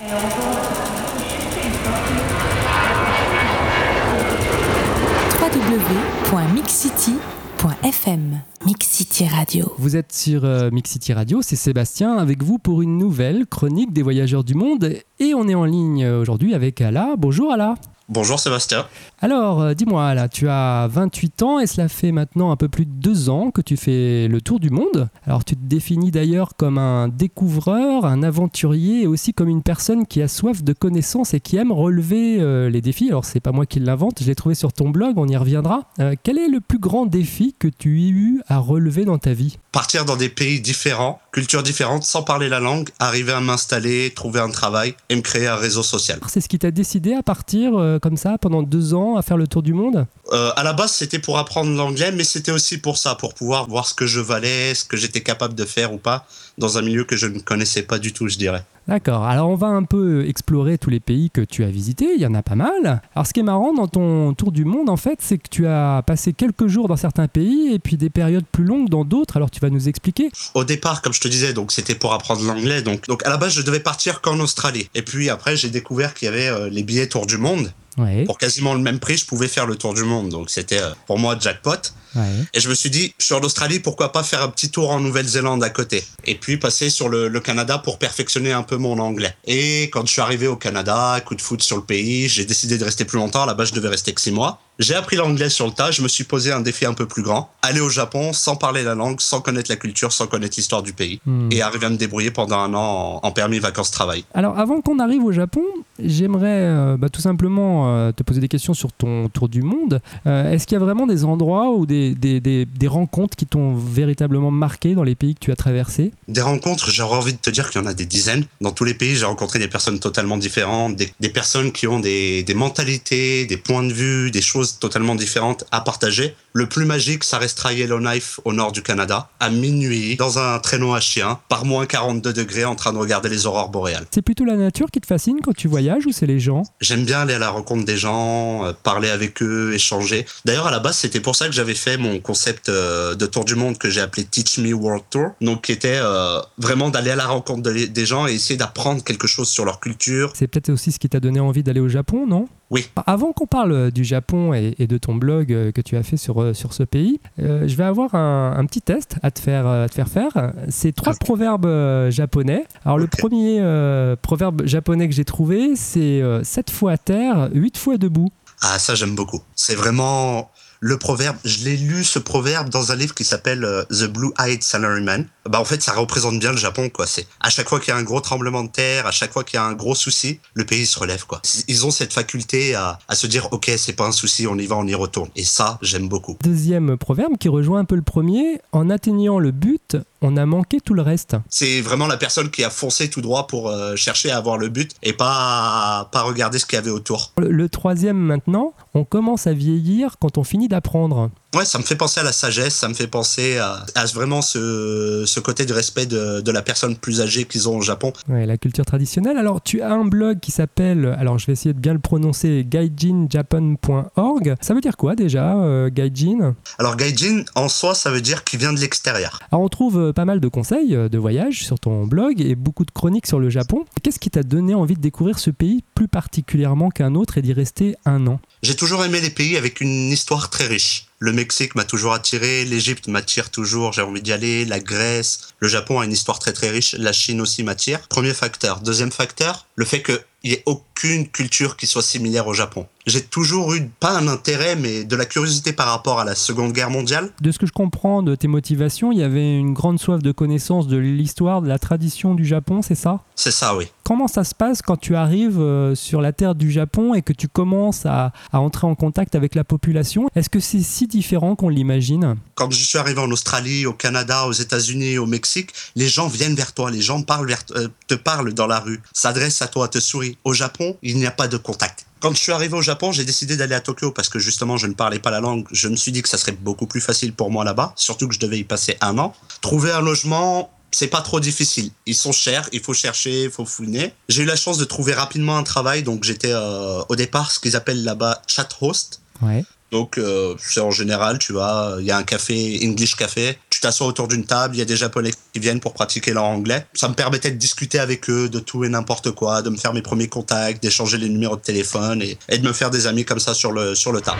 www.mixcity.fm Mixcity Radio. Vous êtes sur euh, Mixcity Radio, c'est Sébastien avec vous pour une nouvelle chronique des voyageurs du monde et on est en ligne aujourd'hui avec Ala. Bonjour Ala. Bonjour Sébastien. Alors, euh, dis-moi, là, tu as 28 ans et cela fait maintenant un peu plus de deux ans que tu fais le tour du monde. Alors, tu te définis d'ailleurs comme un découvreur, un aventurier et aussi comme une personne qui a soif de connaissances et qui aime relever euh, les défis. Alors, c'est pas moi qui l'invente, je l'ai trouvé sur ton blog, on y reviendra. Euh, quel est le plus grand défi que tu aies eu à relever dans ta vie? Partir dans des pays différents, cultures différentes, sans parler la langue, arriver à m'installer, trouver un travail et me créer un réseau social. C'est ce qui t'a décidé à partir comme ça pendant deux ans à faire le tour du monde euh, À la base, c'était pour apprendre l'anglais, mais c'était aussi pour ça, pour pouvoir voir ce que je valais, ce que j'étais capable de faire ou pas dans un milieu que je ne connaissais pas du tout, je dirais. D'accord, alors on va un peu explorer tous les pays que tu as visités, il y en a pas mal. Alors ce qui est marrant dans ton tour du monde en fait, c'est que tu as passé quelques jours dans certains pays et puis des périodes plus longues dans d'autres, alors tu vas nous expliquer. Au départ, comme je te disais, donc c'était pour apprendre l'anglais, donc, donc à la base je devais partir qu'en Australie. Et puis après j'ai découvert qu'il y avait euh, les billets tour du monde. Pour quasiment le même prix, je pouvais faire le tour du monde. Donc c'était euh, pour moi jackpot. Et je me suis dit, je suis en Australie, pourquoi pas faire un petit tour en Nouvelle-Zélande à côté Et puis passer sur le, Canada pour perfectionner un peu mon anglais. Et quand je suis arrivé au Canada, coup de foot sur le pays, j'ai décidé de rester plus longtemps. Là-bas, je devais rester que six mois. J'ai appris l'anglais sur le tas, je me suis posé un défi un peu plus grand. Aller au Japon sans parler la langue, sans connaître la culture, sans connaître l'histoire du pays. Hmm. Et arriver à me débrouiller pendant un an en, permis vacances-travail. Alors avant qu'on arrive au Japon, j'aimerais euh, bah, tout simplement euh, te poser des questions sur ton tour du monde. Euh, est-ce qu'il y a vraiment des endroits ou des, des, rencontres qui t'ont véritablement marqué dans les pays que tu as traversés Des rencontres, j'aurais envie de te dire qu'il y en a des dizaines. Dans tous les pays, j'ai rencontré des personnes totalement différentes, des, personnes qui ont des mentalités, des points de vue, des choses totalement différentes à partager. Le plus magique, ça restera Yellowknife au nord du Canada, à minuit, dans un traîneau à chien, par moins 42 degrés, en train de regarder les aurores boréales. C'est plutôt la nature qui te fascine quand tu voyages ou c'est les gens? J'aime bien aller à la rencontre des gens, euh, parler avec eux, échanger. D'ailleurs, à la base, c'était pour ça que j'avais fait mon concept euh, de tour du monde que j'ai appelé Teach Me World Tour. Donc, qui était euh, vraiment d'aller à la rencontre des gens et essayer d'apprendre quelque chose sur leur culture. C'est peut-être aussi ce qui t'a donné envie d'aller au Japon, non? Oui. Avant qu'on parle du Japon et, de ton blog que tu as fait sur, euh, sur ce pays, je vais avoir un, petit test à te faire, à te faire faire. C'est trois proverbes japonais. Alors le premier proverbe japonais que j'ai trouvé, c'est 7 fois à terre, 8 fois debout. Ah ça j'aime beaucoup. C'est vraiment le proverbe, je l'ai lu ce proverbe dans un livre qui s'appelle euh, The Blue-Eyed Salaryman. Bah en fait, ça représente bien le Japon quoi. C'est à chaque fois qu'il y a un gros tremblement de terre, à chaque fois qu'il y a un gros souci, le pays se relève quoi. Ils ont cette faculté à, à se dire ok c'est pas un souci, on y va, on y retourne. Et ça j'aime beaucoup. Deuxième proverbe qui rejoint un peu le premier, en atteignant le but, on a manqué tout le reste. C'est vraiment la personne qui a foncé tout droit pour euh, chercher à avoir le but et pas, pas regarder ce qu'il y avait autour. Le, troisième maintenant, on commence à vieillir quand on finit d'apprendre. Ouais, ça me fait penser à la sagesse, ça me fait penser à, vraiment ce, ce, côté du respect de, de, la personne plus âgée qu'ils ont au Japon. Ouais, la culture traditionnelle. Alors, tu as un blog qui s'appelle, alors je vais essayer de bien le prononcer, gaijinjapan.org. Ça veut dire quoi déjà, euh, gaijin? Alors, gaijin, en soi, ça veut dire qu'il vient de l'extérieur. Alors, on trouve euh, pas mal de conseils euh, de voyage sur ton blog et beaucoup de chroniques sur le Japon. Qu'est-ce qui t'a donné envie de découvrir ce pays plus particulièrement qu'un autre et d'y rester un an? J'ai toujours aimé les pays avec une histoire très riche. Le Mexique m'a toujours attiré, l'Égypte m'attire toujours, j'ai envie d'y aller, la Grèce, le Japon a une histoire très très riche, la Chine aussi m'attire. Premier facteur. Deuxième facteur, le fait qu'il n'y ait aucune culture qui soit similaire au Japon j'ai toujours eu, pas un intérêt, mais de la curiosité par rapport à la Seconde Guerre mondiale. De ce que je comprends de tes motivations, il y avait une grande soif de connaissance de l'histoire, de la tradition du Japon, c'est ça? C'est ça, oui. Comment ça se passe quand tu arrives euh, sur la terre du Japon et que tu commences à, à entrer en contact avec la population? Est-ce que c'est si différent qu'on l'imagine? Quand je suis arrivé en Australie, au Canada, aux États-Unis, au Mexique, les gens viennent vers toi, les gens parlent vers, euh, te parlent dans la rue, s'adressent à toi, te sourient. Au Japon, il n'y a pas de contact. Quand je suis arrivé au Japon, j'ai décidé d'aller à Tokyo parce que justement je ne parlais pas la langue. Je me suis dit que ça serait beaucoup plus facile pour moi là-bas, surtout que je devais y passer un an. Trouver un logement, c'est pas trop difficile. Ils sont chers, il faut chercher, il faut fouiner. J'ai eu la chance de trouver rapidement un travail, donc j'étais euh, au départ ce qu'ils appellent là-bas chat host. Ouais. Donc, euh, c'est en général, tu vois, il y a un café, English Café, tu t'assois autour d'une table, il y a des Japonais qui viennent pour pratiquer leur anglais. Ça me permettait de discuter avec eux de tout et n'importe quoi, de me faire mes premiers contacts, d'échanger les numéros de téléphone et, de me faire des amis comme ça sur le, sur le tas.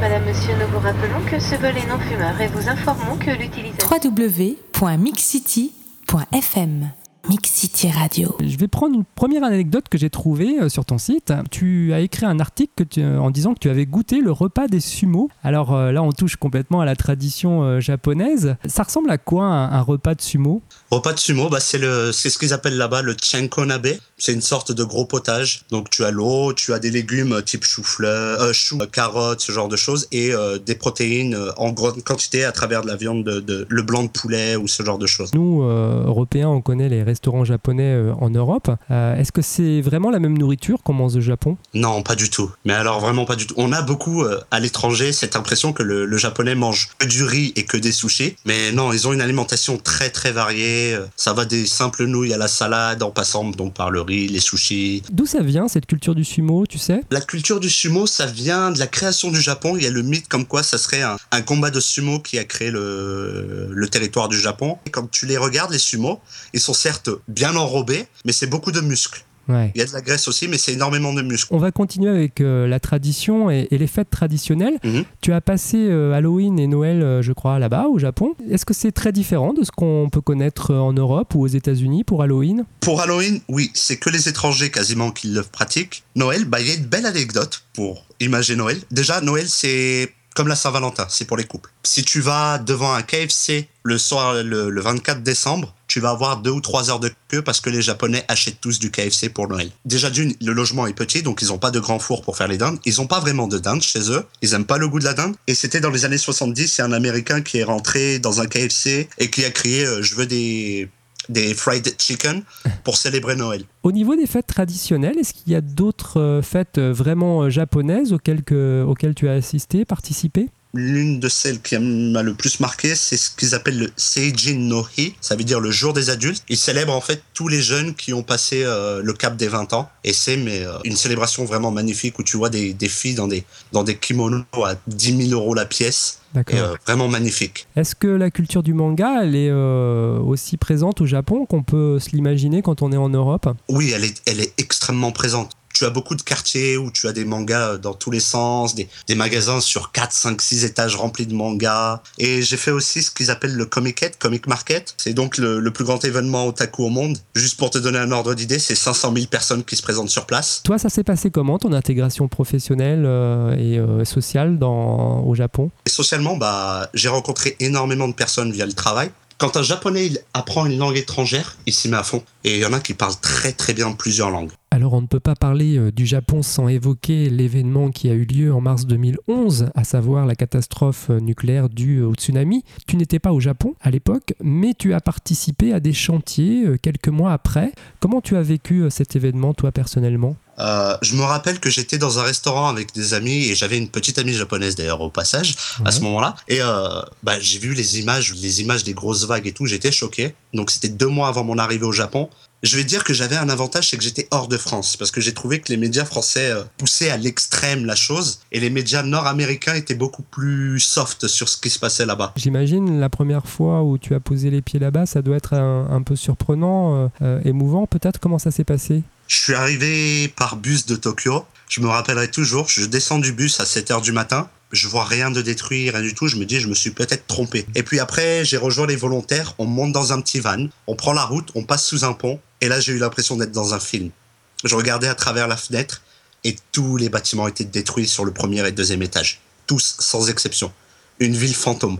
Madame, monsieur, nous vous rappelons que ce vol est non fumeur et vous informons que l'utilisation... www.mixcity.fm Mix City Radio. Je vais prendre une première anecdote que j'ai trouvée euh, sur ton site. Tu as écrit un article euh, en disant que tu avais goûté le repas des sumo. Alors euh, là, on touche complètement à la tradition japonaise. Ça ressemble à quoi un, repas de sumo? Repas de sumo, bah, c'est ce qu'ils appellent là-bas le chenkonabe. C'est une sorte de gros potage. Donc tu as l'eau, tu as des légumes type chou-fleur, chou, carottes, ce genre de choses, et des protéines en grande quantité à travers de la viande, de, le blanc de poulet ou ce genre de choses. Nous, Européens, on connaît les restaurants japonais euh, en Europe. Euh, est-ce que c'est vraiment la même nourriture qu'on mange au Japon? Non, pas du tout. Mais alors vraiment pas du tout. On a beaucoup euh, à l'étranger cette impression que le, japonais mange que du riz et que des sushis. Mais non, ils ont une alimentation très très variée. Ça va des simples nouilles à la salade en passant donc par le riz, les sushis. D'où ça vient cette culture du sumo, tu sais? La culture du sumo, ça vient de la création du Japon. Il y a le mythe comme quoi ça serait un, combat de sumo qui a créé le, le territoire du Japon. Et quand tu les regardes, les sumo, ils sont certes bien enrobé, mais c'est beaucoup de muscles. Il y a de la graisse aussi, mais c'est énormément de muscles. On va continuer avec euh, la tradition et, les fêtes traditionnelles. Mhm. Tu as passé euh, Halloween et Noël, euh, je crois, là-bas, au Japon. Est-ce que c'est très différent de ce qu'on peut connaître en Europe ou aux États-Unis pour Halloween? Pour Halloween, oui, c'est que les étrangers quasiment qui le pratiquent. Noël, bah, il y a une belle anecdote pour imaginer Noël. Déjà, Noël, c'est comme la Saint-Valentin, c'est pour les couples. Si tu vas devant un KFC le soir, le 24 décembre, tu vas avoir deux ou trois heures de queue parce que les Japonais achètent tous du KFC pour Noël. Déjà d'une, le logement est petit, donc ils n'ont pas de grand four pour faire les dindes. Ils n'ont pas vraiment de dinde chez eux. Ils aiment pas le goût de la dinde. Et c'était dans les années 70, c'est un Américain qui est rentré dans un KFC et qui a crié euh, Je veux des des fried chicken pour célébrer Noël. Au niveau des fêtes traditionnelles, est-ce qu'il y a d'autres euh, fêtes euh, vraiment japonaises auxquelles, auxquelles tu as assisté, participé? L'une de celles qui m'a le plus marqué, c'est ce qu'ils appellent le Seijin no Hi, ça veut dire le jour des adultes. Ils célèbrent en fait tous les jeunes qui ont passé euh, le cap des 20 ans. Et c'est mais euh, une célébration vraiment magnifique où tu vois des, des, filles dans des, dans des kimonos à 10 000 euros la pièce. D'accord. Euh, vraiment magnifique. Est-ce que la culture du manga, elle est aussi présente au Japon qu'on peut se l'imaginer quand on est en Europe? Oui, elle est, elle est extrêmement présente tu as beaucoup de quartiers où tu as des mangas dans tous les sens, des, des magasins sur 4, 5, 6 étages remplis de mangas. Et j'ai fait aussi ce qu'ils appellent le Comic Comic Market. C'est donc le, plus grand événement otaku au monde. Juste pour te donner un ordre d'idée, c'est 500 000 personnes qui se présentent sur place. Toi, ça s'est passé comment ton intégration professionnelle euh, et euh, sociale dans, au Japon? Et Socialement, bah, j'ai rencontré énormément de personnes via le travail. Quand un japonais apprend une langue étrangère, il s'y met à fond. Et il y en a qui parlent très très bien plusieurs langues. Alors on ne peut pas parler euh, du Japon sans évoquer l'événement qui a eu lieu en mars 2011, à savoir la catastrophe euh, nucléaire due au tsunami. Tu n'étais pas au Japon à l'époque, mais tu as participé à des chantiers euh, quelques mois après. Comment tu as vécu cet événement toi personnellement? Je me rappelle que j'étais dans un restaurant avec des amis et j'avais une petite amie japonaise d'ailleurs au passage à ce moment-là et bah, j'ai vu les images, les images des grosses vagues et tout, j'étais choqué. Donc c'était deux mois avant mon arrivée au Japon je vais dire que j'avais un avantage, c'est que j'étais hors de France, parce que j'ai trouvé que les médias français euh, poussaient à l'extrême la chose, et les médias nord-américains étaient beaucoup plus soft sur ce qui se passait là-bas. J'imagine la première fois où tu as posé les pieds là-bas, ça doit être un, peu surprenant, euh, euh, émouvant peut-être. Comment ça s'est passé? Je suis arrivé par bus de Tokyo. Je me rappellerai toujours, je descends du bus à 7 h du matin je vois rien de détruit, rien du tout. Je me dis, je me suis peut-être trompé. Et puis après, j'ai rejoint les volontaires. On monte dans un petit van, on prend la route, on passe sous un pont. Et là, j'ai eu l'impression d'être dans un film. Je regardais à travers la fenêtre et tous les bâtiments étaient détruits sur le premier et deuxième étage. Tous, sans exception. Une ville fantôme.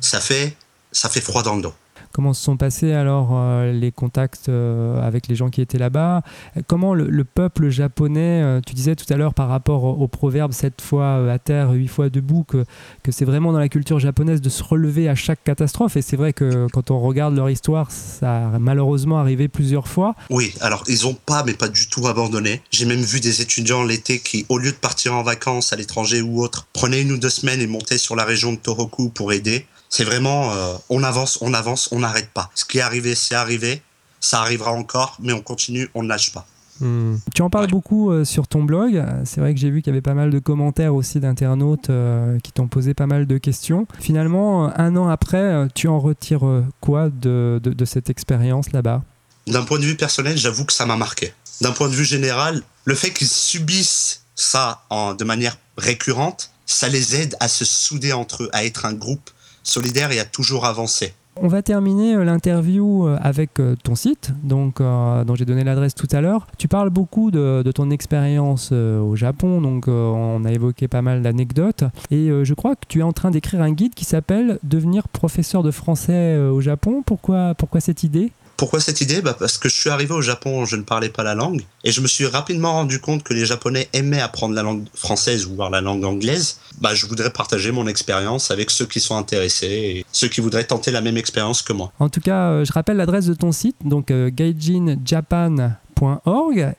Ça fait, ça fait froid dans le dos. Comment se sont passés alors euh, les contacts euh, avec les gens qui étaient là-bas? Comment le, peuple japonais, euh, tu disais tout à l'heure par rapport au, proverbe sept fois à terre, huit fois debout, que, que c'est vraiment dans la culture japonaise de se relever à chaque catastrophe. Et c'est vrai que quand on regarde leur histoire, ça a malheureusement arrivé plusieurs fois. Oui, alors ils n'ont pas, mais pas du tout abandonné. J'ai même vu des étudiants l'été qui, au lieu de partir en vacances à l'étranger ou autre, prenaient une ou deux semaines et montaient sur la région de Tohoku pour aider. C'est vraiment, euh, on avance, on avance, on n'arrête pas. Ce qui est arrivé, c'est arrivé. Ça arrivera encore, mais on continue, on ne lâche pas. Hmm. Tu en parles beaucoup euh, sur ton blog. C'est vrai que j'ai vu qu'il y avait pas mal de commentaires aussi d'internautes euh, qui t'ont posé pas mal de questions. Finalement, un an après, tu en retires quoi de, de, cette expérience là-bas? D'un point de vue personnel, j'avoue que ça m'a marqué. D'un point de vue général, le fait qu'ils subissent ça en, de manière récurrente, ça les aide à se souder entre eux, à être un groupe solidaire et à toujours avancer. On va terminer euh, l'interview euh, avec euh, ton site, donc, dont j'ai donné l'adresse tout à l'heure. Tu parles beaucoup de, ton expérience au Japon, donc on a évoqué pas mal d'anecdotes. Et je crois que tu es en train d'écrire un guide qui s'appelle Devenir professeur de français au Japon. Pourquoi, pourquoi cette idée? Pourquoi cette idée? Bah Parce que je suis arrivé au Japon, je ne parlais pas la langue, et je me suis rapidement rendu compte que les Japonais aimaient apprendre la langue française ou la langue anglaise. Bah, je voudrais partager mon expérience avec ceux qui sont intéressés et ceux qui voudraient tenter la même expérience que moi. En tout cas, euh, je rappelle l'adresse de ton site, donc euh,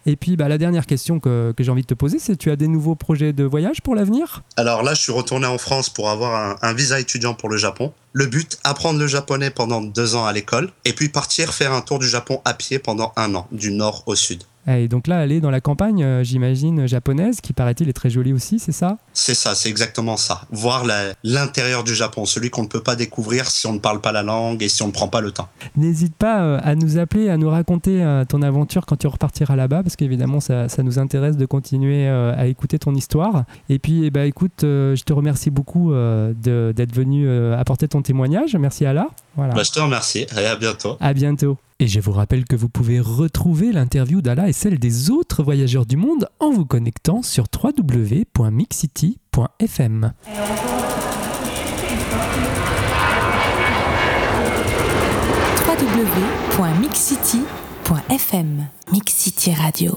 et puis bah, la dernière question que, j'ai envie de te poser, c'est tu as des nouveaux projets de voyage pour l'avenir Alors là, je suis retourné en France pour avoir un, visa étudiant pour le Japon. Le but, apprendre le japonais pendant deux ans à l'école, et puis partir faire un tour du Japon à pied pendant un an, du nord au sud. Et donc là, aller dans la campagne, euh, j'imagine, japonaise, qui paraît-il est très jolie aussi, c'est ça? C'est ça, c'est exactement ça. Voir l'intérieur du Japon, celui qu'on ne peut pas découvrir si on ne parle pas la langue et si on ne prend pas le temps. N'hésite pas euh, à nous appeler, à nous raconter euh, ton aventure quand tu repartiras là-bas, parce qu'évidemment, ça, ça, nous intéresse de continuer à écouter ton histoire. Et puis, eh ben, écoute, je te remercie beaucoup d'être venu apporter ton témoignage. Merci Ala. Voilà. Bah, je te remercie et à bientôt. À bientôt. Et je vous rappelle que vous pouvez retrouver l'interview d'Ala et celle des autres voyageurs du monde en vous connectant sur www.mixcity.fm. www.mixcity.fm Mixcity Radio